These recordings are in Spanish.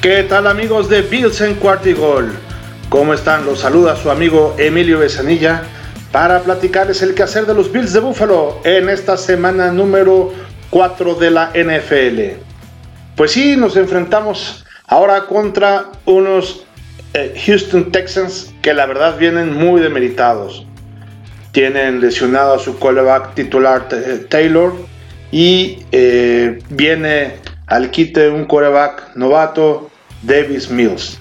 ¿Qué tal amigos de Bills en Cuartigol? ¿Cómo están? Los saluda su amigo Emilio Besanilla para platicarles el quehacer de los Bills de Buffalo en esta semana número 4 de la NFL. Pues sí, nos enfrentamos ahora contra unos eh, Houston Texans que la verdad vienen muy demeritados. Tienen lesionado a su quarterback titular Taylor y eh, viene al quite un quarterback novato Davis Mills.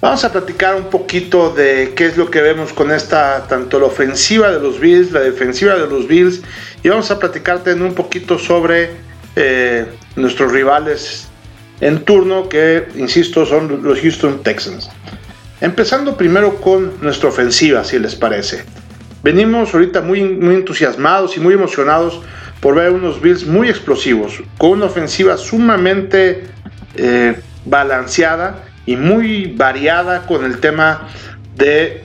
Vamos a platicar un poquito de qué es lo que vemos con esta, tanto la ofensiva de los Bills, la defensiva de los Bills, y vamos a platicarte un poquito sobre eh, nuestros rivales en turno, que, insisto, son los Houston Texans. Empezando primero con nuestra ofensiva, si les parece. Venimos ahorita muy, muy entusiasmados y muy emocionados por ver unos Bills muy explosivos, con una ofensiva sumamente eh, balanceada y muy variada con el tema de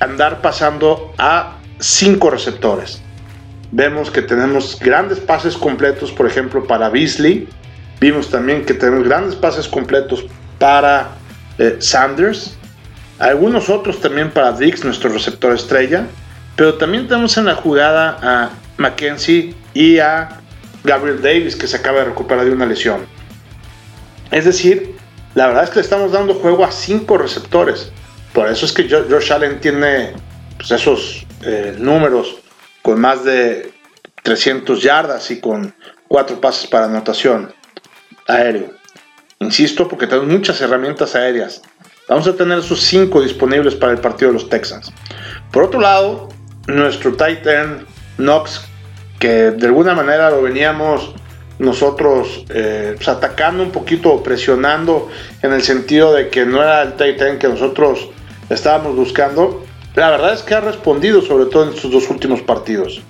andar pasando a cinco receptores. Vemos que tenemos grandes pases completos, por ejemplo, para Beasley. Vimos también que tenemos grandes pases completos para eh, Sanders. Algunos otros también para Dix, nuestro receptor estrella. Pero también tenemos en la jugada a Mackenzie y a Gabriel Davis, que se acaba de recuperar de una lesión. Es decir, la verdad es que le estamos dando juego a cinco receptores. Por eso es que Josh Allen tiene pues, esos eh, números con más de 300 yardas y con cuatro pases para anotación aéreo. Insisto, porque tenemos muchas herramientas aéreas. Vamos a tener esos cinco disponibles para el partido de los Texans. Por otro lado, nuestro Titan Knox, que de alguna manera lo veníamos nosotros eh, pues, atacando un poquito, presionando en el sentido de que no era el Titan que nosotros estábamos buscando. La verdad es que ha respondido, sobre todo en estos dos últimos partidos.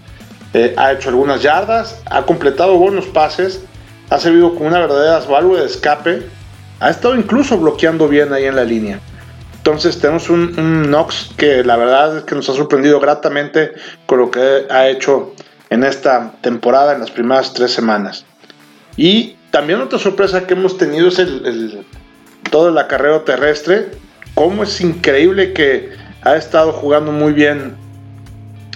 Eh, ha hecho algunas yardas, ha completado buenos pases, ha servido como una verdadera válvula de escape, ha estado incluso bloqueando bien ahí en la línea. Entonces tenemos un, un Knox que la verdad es que nos ha sorprendido gratamente con lo que ha hecho en esta temporada, en las primeras tres semanas. Y también otra sorpresa que hemos tenido es el, todo el acarreo terrestre. Cómo es increíble que ha estado jugando muy bien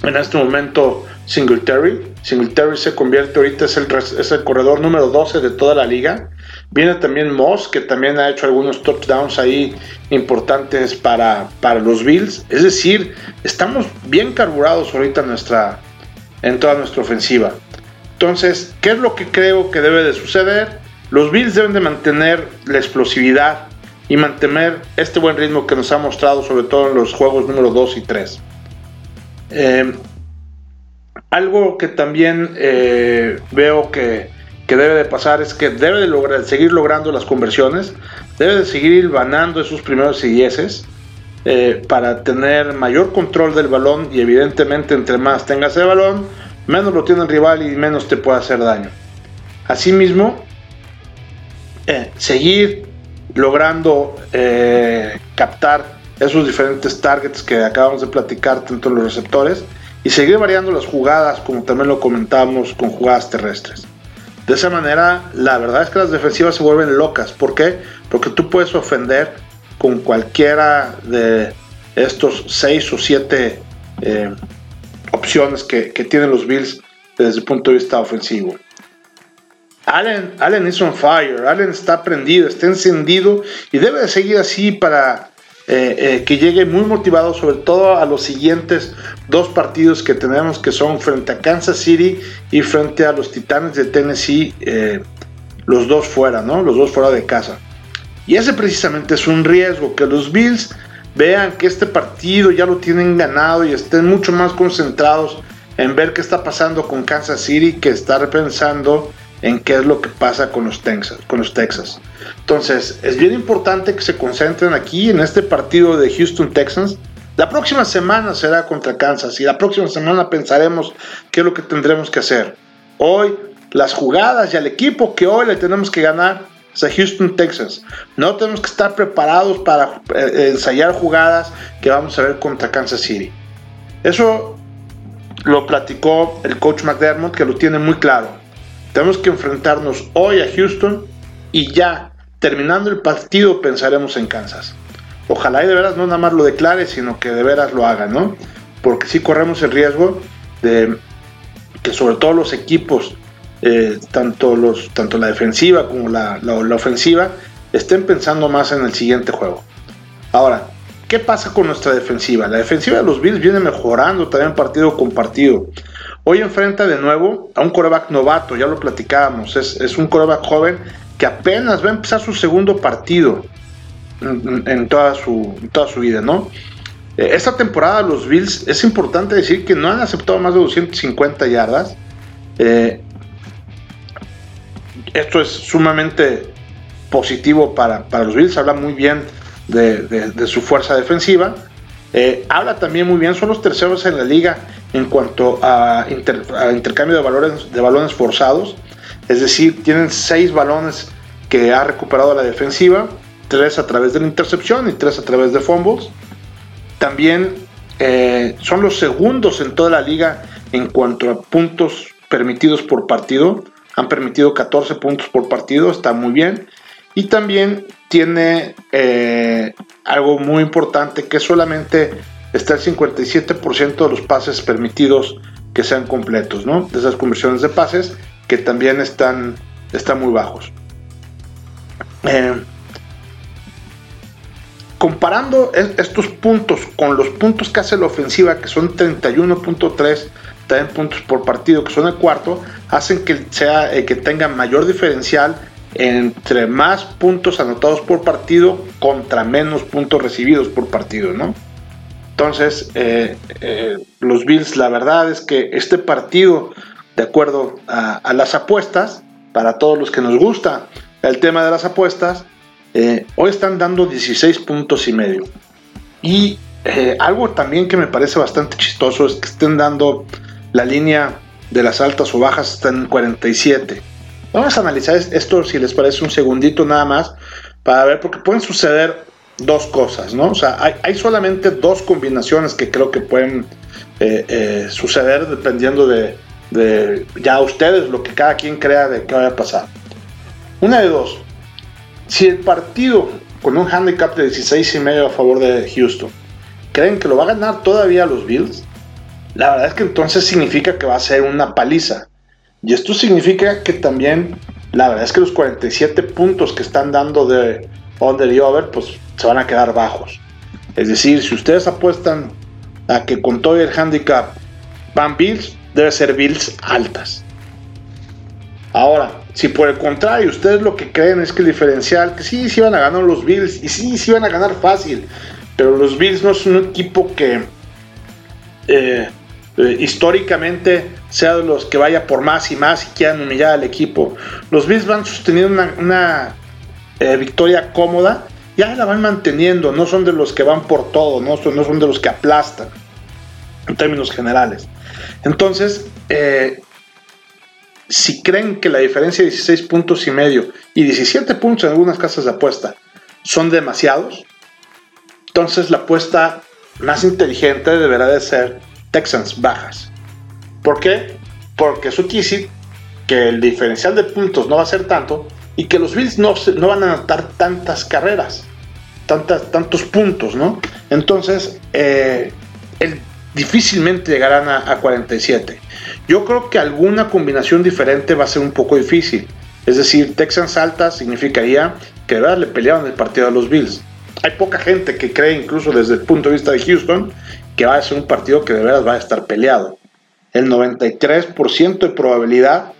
en este momento Singletary. Singletary se convierte ahorita, es el, es el corredor número 12 de toda la liga. Viene también Moss, que también ha hecho algunos touchdowns ahí importantes para, para los Bills. Es decir, estamos bien carburados ahorita en, nuestra, en toda nuestra ofensiva. Entonces, ¿qué es lo que creo que debe de suceder? Los Bills deben de mantener la explosividad y mantener este buen ritmo que nos ha mostrado sobre todo en los juegos número 2 y 3. Em, algo que también eh, veo que, debe de pasar es que debe de seguir logrando las conversiones, debe de seguir ganando esos primeros y eh, para tener mayor control del balón y evidentemente entre más tengas el balón, menos lo tiene el rival y menos te puede hacer daño. Asimismo, eh, seguir logrando eh, captar esos diferentes targets que acabamos de platicar tanto los receptores y seguir variando las jugadas como también lo comentamos con jugadas terrestres. De esa manera, la verdad es que las defensivas se vuelven locas. ¿Por qué? Porque tú puedes ofender con cualquiera de estos seis o siete eh, opciones que, tienen los Bills desde el punto de vista ofensivo. Allen, Allen is on fire, Allen está prendido, está encendido y debe de seguir así para eh, eh, que llegue muy motivado, sobre todo a los siguientes dos partidos que tenemos, que son frente a Kansas City y frente a los Titanes de Tennessee, eh, los dos fuera, ¿no? Los dos fuera de casa. Y ese precisamente es un riesgo, que los Bills vean que este partido ya lo tienen ganado y estén mucho más concentrados en ver qué está pasando con Kansas City que estar pensando en qué es lo que pasa con los, Texas, con los Texas. Entonces, es bien importante que se concentren aquí en este partido de Houston Texans. La próxima semana será contra Kansas y la próxima semana pensaremos qué es lo que tendremos que hacer. Hoy, las jugadas y al equipo que hoy le tenemos que ganar a Houston, Texas. No tenemos que estar preparados para eh, ensayar jugadas que vamos a ver contra Kansas City. Eso lo platicó el coach McDermott, que lo tiene muy claro. Tenemos que enfrentarnos hoy a Houston y ya terminando el partido pensaremos en Kansas. Ojalá y de veras no nada más lo declare, sino que de veras lo haga, ¿no? Porque sí corremos el riesgo de que sobre todo los equipos, eh, tanto, los, tanto la defensiva como la, la ofensiva, estén pensando más en el siguiente juego. Ahora, ¿qué pasa con nuestra defensiva? La defensiva de los Bills viene mejorando también partido con partido. Hoy enfrenta de nuevo a un coreback novato, ya lo platicábamos, es, un coreback joven que apenas va a empezar su segundo partido en, toda, su, toda su vida, ¿no? Eh, esta temporada los Bills, es importante decir que no han aceptado más de 250 yardas. Eh, esto es sumamente positivo para, los Bills, habla muy bien de su fuerza defensiva. Eh, habla también muy bien, son los terceros en la liga en cuanto a, intercambio de, valores, de balones forzados. Es decir, tienen seis balones que ha recuperado la defensiva, tres a través de la intercepción y tres a través de fumbles. También eh, son los segundos en toda la liga en cuanto a puntos permitidos por partido. Han permitido 14 puntos por partido, está muy bien. Y también tiene eh, algo muy importante que solamente está el 57% de los pases permitidos que sean completos, ¿no? De esas conversiones de pases que también están, están muy bajos. Eh, comparando estos puntos con los puntos que hace la ofensiva, que son 31.3 también puntos por partido, que son el cuarto, hacen que, sea, eh, que tenga mayor diferencial entre más puntos anotados por partido contra menos puntos recibidos por partido, ¿no? Entonces, eh, eh, los Bills, la verdad es que este partido, de acuerdo a, las apuestas, para todos los que nos gusta el tema de las apuestas, eh, hoy están dando 16 puntos y medio. Y algo también que me parece bastante chistoso es que estén dando la línea de las altas o bajas, están en 47 Vamos a analizar esto, si les parece, un segundito nada más, para ver, porque pueden suceder dos cosas, ¿no? O sea, hay, solamente dos combinaciones que creo que pueden eh, eh, suceder dependiendo de, ya ustedes, lo que cada quien crea de qué vaya a pasar. Una de dos, si el partido con un handicap de 16 y medio a favor de Houston, creen que lo va a ganar todavía los Bills, la verdad es que entonces significa que va a ser una paliza. Y esto significa que también, la verdad es que los 47 puntos que están dando de under y over, pues se van a quedar bajos. Es decir, si ustedes apuestan a que con todo el handicap van Bills, debe ser Bills altas. Ahora, si por el contrario ustedes lo que creen es que el diferencial, que sí, sí van a ganar los Bills, y sí, sí van a ganar fácil, pero los Bills no son un equipo que eh, eh, históricamente sea de los que vaya por más y más y quieran humillar al equipo. Los Bills van sosteniendo una, eh, victoria cómoda, ya la van manteniendo, no son de los que van por todo, no son, no son de los que aplastan en términos generales. Entonces, eh, si creen que la diferencia de 16 puntos y medio y 17 puntos en algunas casas de apuesta son demasiados, entonces la apuesta más inteligente deberá de ser Texans bajas. ¿Por qué? Porque eso quiere que el diferencial de puntos no va a ser tanto y que los Bills no, no van a anotar tantas carreras, tantas, tantos puntos, ¿no? Entonces, eh, difícilmente llegarán a, 47. Yo creo que alguna combinación diferente va a ser un poco difícil. Es decir, Texans altas significaría que verdad le pelearon el partido a los Bills. Hay poca gente que cree, incluso desde el punto de vista de Houston, que va a ser un partido que de verdad va a estar peleado. El 93% de probabilidad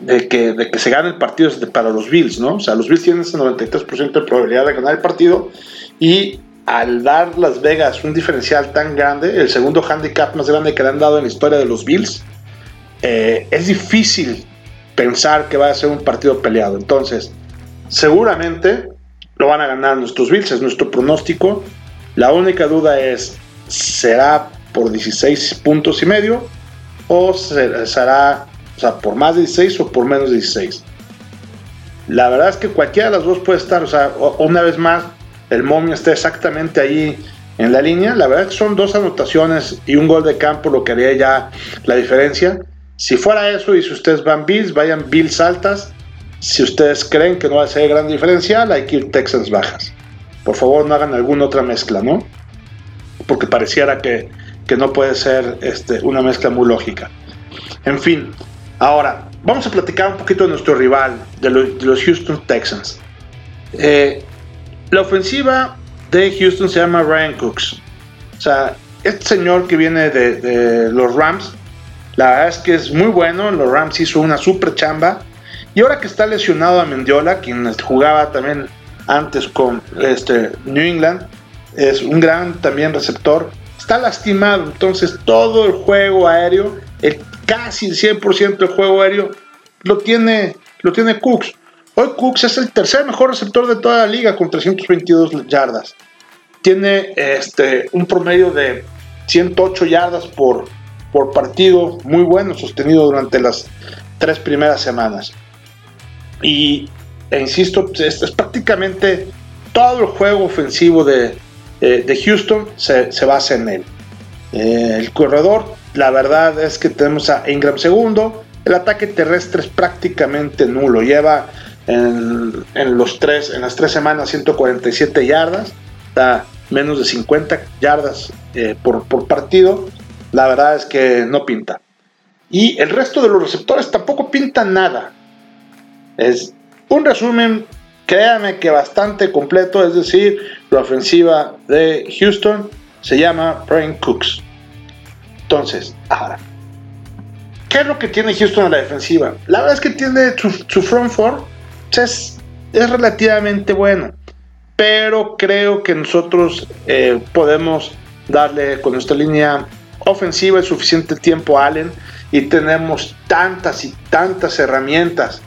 de que, de que se gane el partido es para los Bills, ¿no? O sea, los Bills tienen ese 93% de probabilidad de ganar el partido y al dar Las Vegas un diferencial tan grande, el segundo handicap más grande que le han dado en la historia de los Bills, eh, es difícil pensar que va a ser un partido peleado. Entonces, seguramente lo van a ganar nuestros Bills, es nuestro pronóstico. La única duda es, será por 16 puntos y medio o será o sea, por más de 16 o por menos de 16. La verdad es que cualquiera de las dos puede estar, o sea, una vez más, el momio está exactamente ahí en la línea. La verdad es que son dos anotaciones y un gol de campo lo que haría ya la diferencia. Si fuera eso y si ustedes van Bills, vayan Bills altas. Si ustedes creen que no va a ser gran diferencial, hay que ir Texans bajas. Por favor, no hagan alguna otra mezcla, ¿no? Porque pareciera que, no puede ser este, una mezcla muy lógica. En fin, ahora vamos a platicar un poquito de nuestro rival, de, los Houston Texans. Eh, la ofensiva de Houston se llama Ryan Cooks. O sea, este señor que viene de, de los Rams, la verdad es que es muy bueno. Los Rams hizo una super chamba y ahora que está lesionado a Mendiola, quien jugaba también antes con este, New England, es un gran también receptor, está lastimado. Entonces todo el juego aéreo, el casi el 100% del juego aéreo, lo tiene, lo tiene Cooks. Hoy Cooks es el tercer mejor receptor de toda la liga con 322 yardas. Tiene este, un promedio de 108 yardas por, por partido, muy bueno, sostenido durante las tres primeras semanas. Y, e insisto, es, prácticamente todo el juego ofensivo de, eh, Houston se, basa en él. Eh, el corredor, la verdad es que tenemos a Ingram segundo. El ataque terrestre es prácticamente nulo. Lleva en, los tres, en las tres semanas 147 yardas. Está menos de 50 yardas eh, por, por partido. La verdad es que no pinta. Y el resto de los receptores tampoco pintan nada. Es un resumen, créanme que bastante completo, es decir, la ofensiva de Houston se llama Brian Cooks. Entonces, ahora, ¿qué es lo que tiene Houston en la defensiva? La verdad es que tiene su, front four, es, es relativamente bueno, pero creo que nosotros eh, podemos darle con nuestra línea ofensiva el suficiente tiempo a Allen y tenemos tantas y tantas herramientas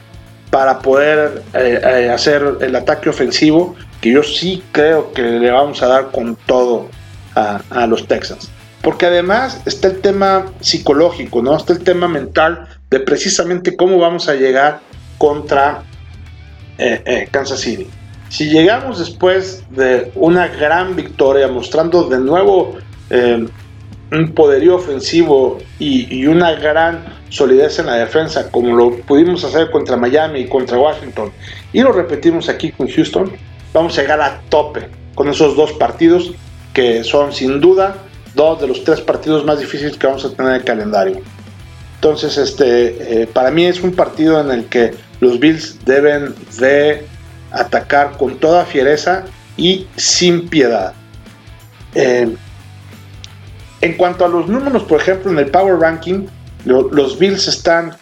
para poder eh, eh, hacer el ataque ofensivo, que yo sí creo que le vamos a dar con todo a, los Texans. Porque además está el tema psicológico, ¿no? Está el tema mental de precisamente cómo vamos a llegar contra eh, Kansas City. Si llegamos después de una gran victoria, mostrando de nuevo un poderío ofensivo y, y una gran solidez en la defensa, como lo pudimos hacer contra Miami y contra Washington, y lo repetimos aquí con Houston, vamos a llegar a tope con esos dos partidos que son sin duda dos de los tres partidos más difíciles que vamos a tener en el calendario. Entonces, este, eh, para mí es un partido en el que los Bills deben de atacar con toda fiereza y sin piedad. Eh, en cuanto a los números, por ejemplo, en el Power Ranking, los Bills están,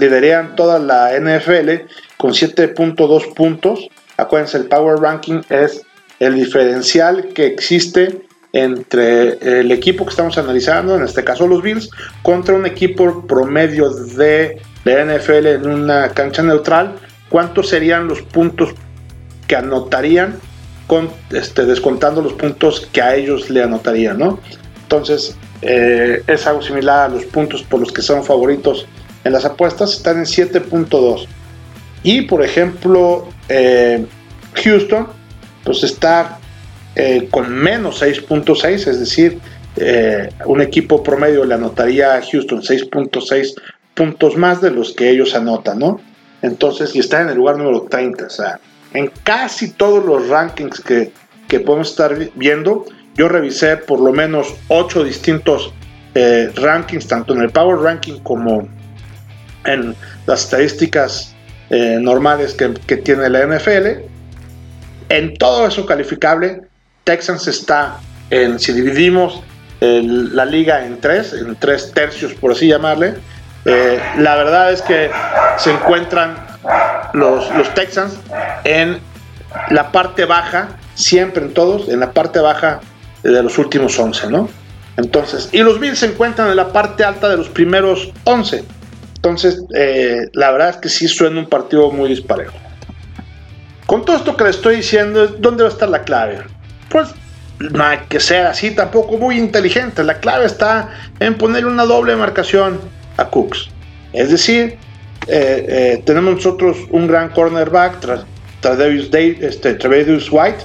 liderean toda la NFL con 7.2 puntos. Acuérdense, el Power Ranking es el diferencial que existe entre el equipo que estamos analizando, en este caso los Bills, contra un equipo promedio de la NFL en una cancha neutral. ¿Cuántos serían los puntos que anotarían este, descontando los puntos que a ellos le anotarían? ¿no? Entonces, eh, es algo similar a los puntos por los que son favoritos en las apuestas, están en 7.2. Y por ejemplo, eh, Houston, pues está eh, con menos 6.6, es decir, un equipo promedio le anotaría a Houston 6.6 puntos más de los que ellos anotan, ¿no? Entonces, y está en el lugar número 30, o sea, en casi todos los rankings que, que podemos estar viendo, yo revisé por lo menos ocho distintos eh, rankings, tanto en el Power Ranking como en las estadísticas eh, normales que, tiene la NFL. En todo eso calificable, Texans está en, si dividimos la liga en tres, en tres tercios por así llamarle, eh, la verdad es que se encuentran los, los Texans en la parte baja, siempre en todos, en la parte baja de los últimos 11, ¿no? Entonces, y los Bills se encuentran en la parte alta de los primeros 11. Entonces, eh, la verdad es que sí suena un partido muy disparejo. Con todo esto que le estoy diciendo, ¿dónde va a estar la clave? Pues no hay que ser así tampoco muy inteligente. La clave está en poner una doble marcación a Cooks. Es decir, eh, eh, tenemos nosotros un gran cornerback Davis, este, White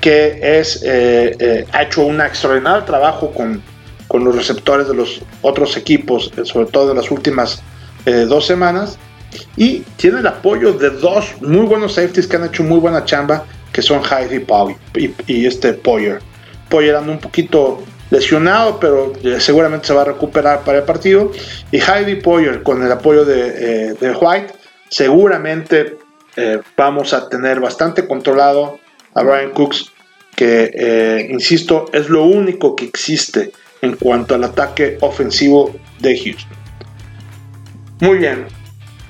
que es, eh, eh, ha hecho un extraordinario trabajo con, con, los receptores de los otros equipos, eh, sobre todo en las últimas dos semanas. Y tiene el apoyo de dos muy buenos safeties que han hecho muy buena chamba, que son Heidi y, y, este Poyer. Poyer anda un poquito lesionado, pero eh, seguramente se va a recuperar para el partido. Y Heidi Poyer, con el apoyo de, eh, White, seguramente eh, vamos a tener bastante controlado a Brian Cooks, que, insisto, es lo único que existe en cuanto al ataque ofensivo de Houston. Muy bien.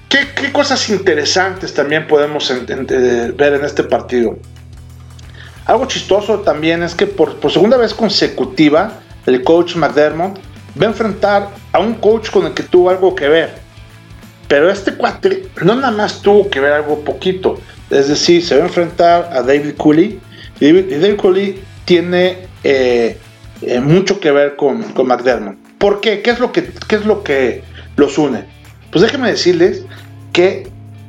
¿Qué, cosas interesantes también podemos ver en este partido? Algo chistoso también es que por, segunda vez consecutiva el coach McDermott va a enfrentar a un coach con el que tuvo algo que ver. Pero este cuate no nada más tuvo que ver algo poquito. Es decir, se va a enfrentar a David Cooley. Y David, Cooley tiene eh, eh, mucho que ver con, con McDermott. ¿Por qué? ¿Qué es lo que, qué es lo que los une? Pues déjenme decirles que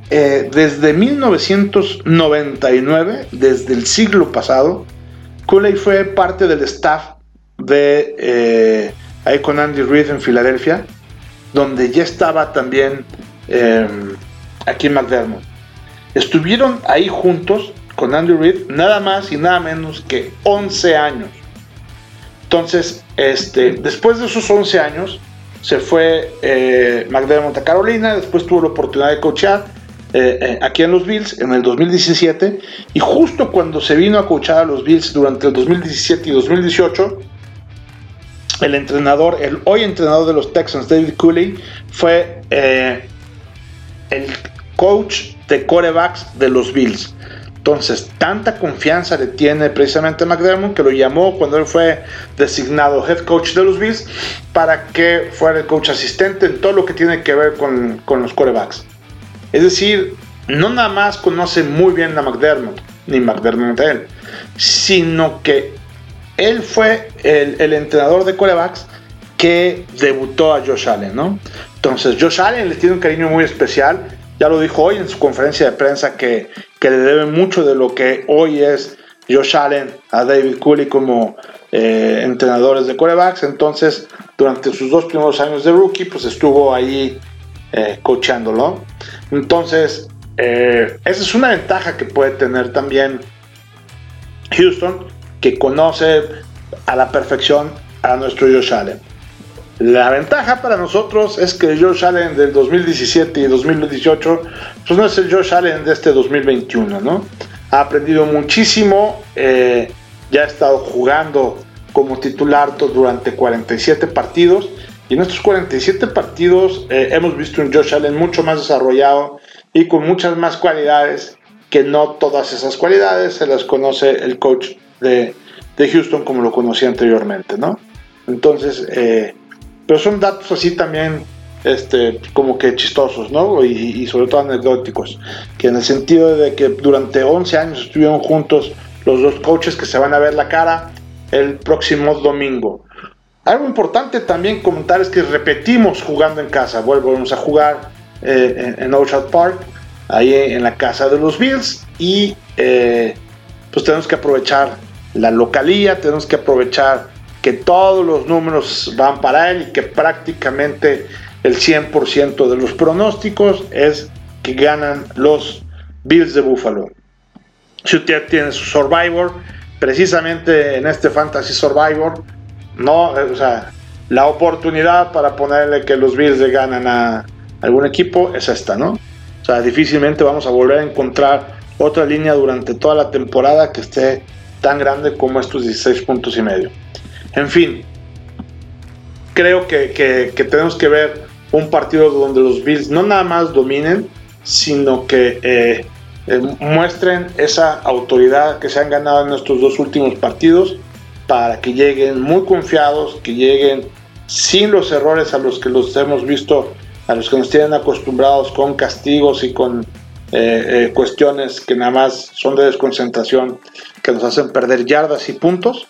eh, desde 1999, desde el siglo pasado, Cooley fue parte del staff de ahí con Andy Reid en Filadelfia, donde ya estaba también aquí McDermott. Estuvieron ahí juntos con Andy Reid nada más y nada menos que 11 años. Entonces, este, después de esos 11 años, se fue eh, McDermott a Carolina, después tuvo la oportunidad de coachar eh, eh, aquí en los Bills en el 2017 y justo cuando se vino a coachar a los Bills durante el 2017 y 2018, el entrenador, el hoy entrenador de los Texans, David Cooley, fue eh, el coach de corebacks de los Bills. Entonces, tanta confianza le tiene precisamente McDermott que lo llamó cuando él fue designado head coach de los Bills para que fuera el coach asistente en todo lo que tiene que ver con, los corebacks. Es decir, no nada más conoce muy bien a McDermott, ni McDermott a él, sino que él fue el, entrenador de corebacks que debutó a Josh Allen. Entonces, Josh Allen le tiene un cariño muy especial ya lo dijo hoy en su conferencia de prensa que, le debe mucho de lo que hoy es Josh Allen a David Cooley como eh, entrenadores de corebacks. Entonces, durante sus dos primeros años de rookie, pues estuvo ahí eh, coachándolo. Entonces, eh, esa es una ventaja que puede tener también Houston, que conoce a la perfección a nuestro Josh Allen. La ventaja para nosotros es que Josh Allen del 2017 y 2018 pues no es el Josh Allen de este 2021, ¿no? Ha aprendido muchísimo, eh, ya ha estado jugando como titular durante 47 partidos y en estos 47 partidos eh, hemos visto un Josh Allen mucho más desarrollado y con muchas más cualidades que no todas esas cualidades se las conoce el coach de, de Houston como lo conocía anteriormente, ¿no? Entonces, eh, pero son datos así también este, como que chistosos, ¿no? Y, sobre todo anecdóticos, que en el sentido de que durante 11 años estuvieron juntos los dos coaches que se van a ver la cara el próximo domingo. Algo importante también comentar es que repetimos jugando en casa, volvemos a jugar eh, en, Ocean Park, ahí en la casa de los Bills, y eh, pues tenemos que aprovechar la localía, tenemos que aprovechar que todos los números van para él y que prácticamente el 100% de los pronósticos es que ganan los Bills de Buffalo. Si usted tiene su Survivor, precisamente en este Fantasy Survivor, no, o sea, la oportunidad para ponerle que los Bills ganan a algún equipo es esta, ¿no? O sea, difícilmente vamos a volver a encontrar otra línea durante toda la temporada que esté tan grande como estos 16 puntos y medio. En fin, creo que, tenemos que ver un partido donde los Bills no nada más dominen, sino que eh, eh, muestren esa autoridad que se han ganado en nuestros dos últimos partidos para que lleguen muy confiados, que lleguen sin los errores a los que los hemos visto, a los que nos tienen acostumbrados con castigos y con eh, cuestiones que nada más son de desconcentración, que nos hacen perder yardas y puntos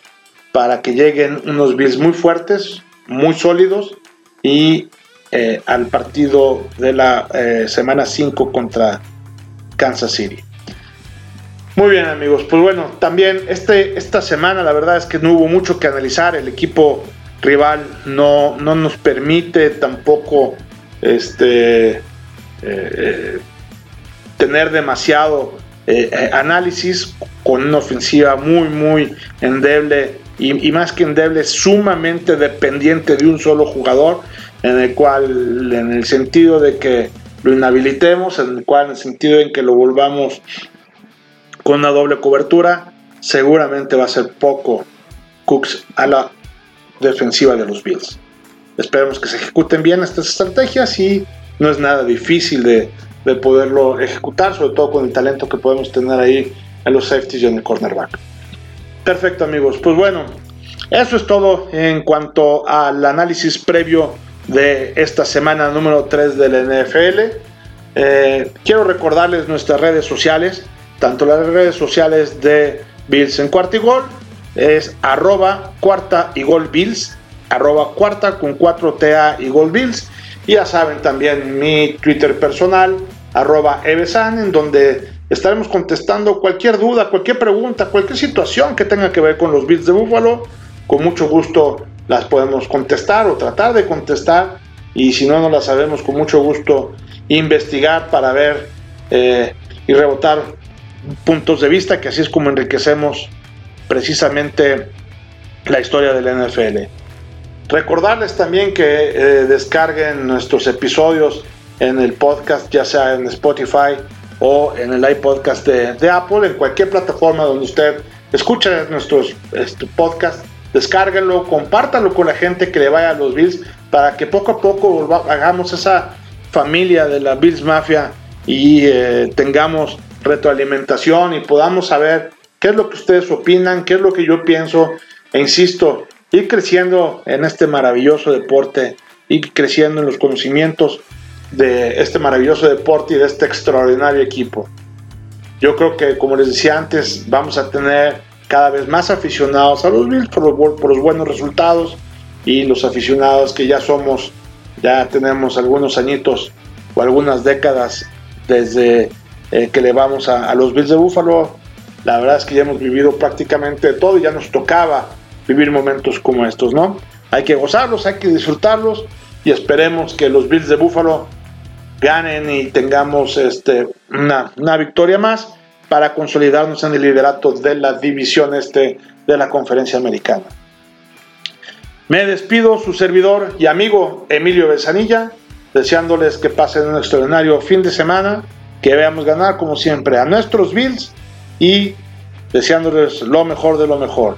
para que lleguen unos Bills muy fuertes, muy sólidos y eh, al partido de la eh, semana 5 contra Kansas City. Muy bien amigos, pues bueno, también este, esta semana la verdad es que no hubo mucho que analizar, el equipo rival no, no nos permite tampoco este, tener demasiado análisis con una ofensiva muy, muy endeble y, y, más que endeble, sumamente dependiente de un solo jugador, en el cual, en el sentido de que lo inhabilitemos, en el cual, en el sentido en que lo volvamos con una doble cobertura, seguramente va a ser poco Cooks a la defensiva de los Bills. Esperemos que se ejecuten bien estas estrategias y no es nada difícil de, de poderlo ejecutar, sobre todo con el talento que podemos tener ahí en los safeties y en el cornerback. Perfecto amigos, pues bueno, eso es todo en cuanto al análisis previo de esta semana número 3 del NFL. Eh, quiero recordarles nuestras redes sociales, tanto las redes sociales de Bills en cuarta y gol, es arroba cuarta y gol Bills, arroba cuarta con 4TA y gol Bills. Ya saben también mi Twitter personal, arroba Evesan, en donde estaremos contestando cualquier duda, cualquier pregunta, cualquier situación que tenga que ver con los Bills de Buffalo. Con mucho gusto las podemos contestar o tratar de contestar. Y si no, no las sabemos, con mucho gusto investigar para ver eh, y rebotar puntos de vista, que así es como enriquecemos precisamente la historia del NFL. Recordarles también que eh, descarguen nuestros episodios en el podcast, ya sea en Spotify o en el iPodcast de, de Apple, en cualquier plataforma donde usted escuche nuestros este, podcasts, descárguenlo, compártanlo con la gente que le vaya a los Bills para que poco a poco hagamos esa familia de la Bills Mafia y eh, tengamos retroalimentación y podamos saber qué es lo que ustedes opinan, qué es lo que yo pienso e insisto, ir creciendo en este maravilloso deporte, ir creciendo en los conocimientos de este maravilloso deporte y de este extraordinario equipo. Yo creo que, como les decía antes, vamos a tener cada vez más aficionados a los Bills por los, buenos resultados y los aficionados que ya somos, ya tenemos algunos añitos o algunas décadas desde eh, que le vamos a, los Bills de Buffalo. La verdad es que ya hemos vivido prácticamente todo y ya nos tocaba vivir momentos como estos, ¿no? Hay que gozarlos, hay que disfrutarlos y esperemos que los Bills de Buffalo ganen y tengamos este, una, una victoria más para consolidarnos en el liderato de la división este de la conferencia americana. Me despido, su servidor y amigo Emilio Besanilla, deseándoles que pasen un extraordinario fin de semana, que veamos ganar como siempre a nuestros Bills y deseándoles lo mejor de lo mejor.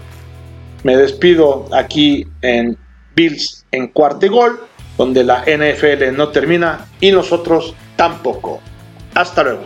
Me despido aquí en Bills en cuarto gol donde la NFL no termina y nosotros tampoco. Hasta luego.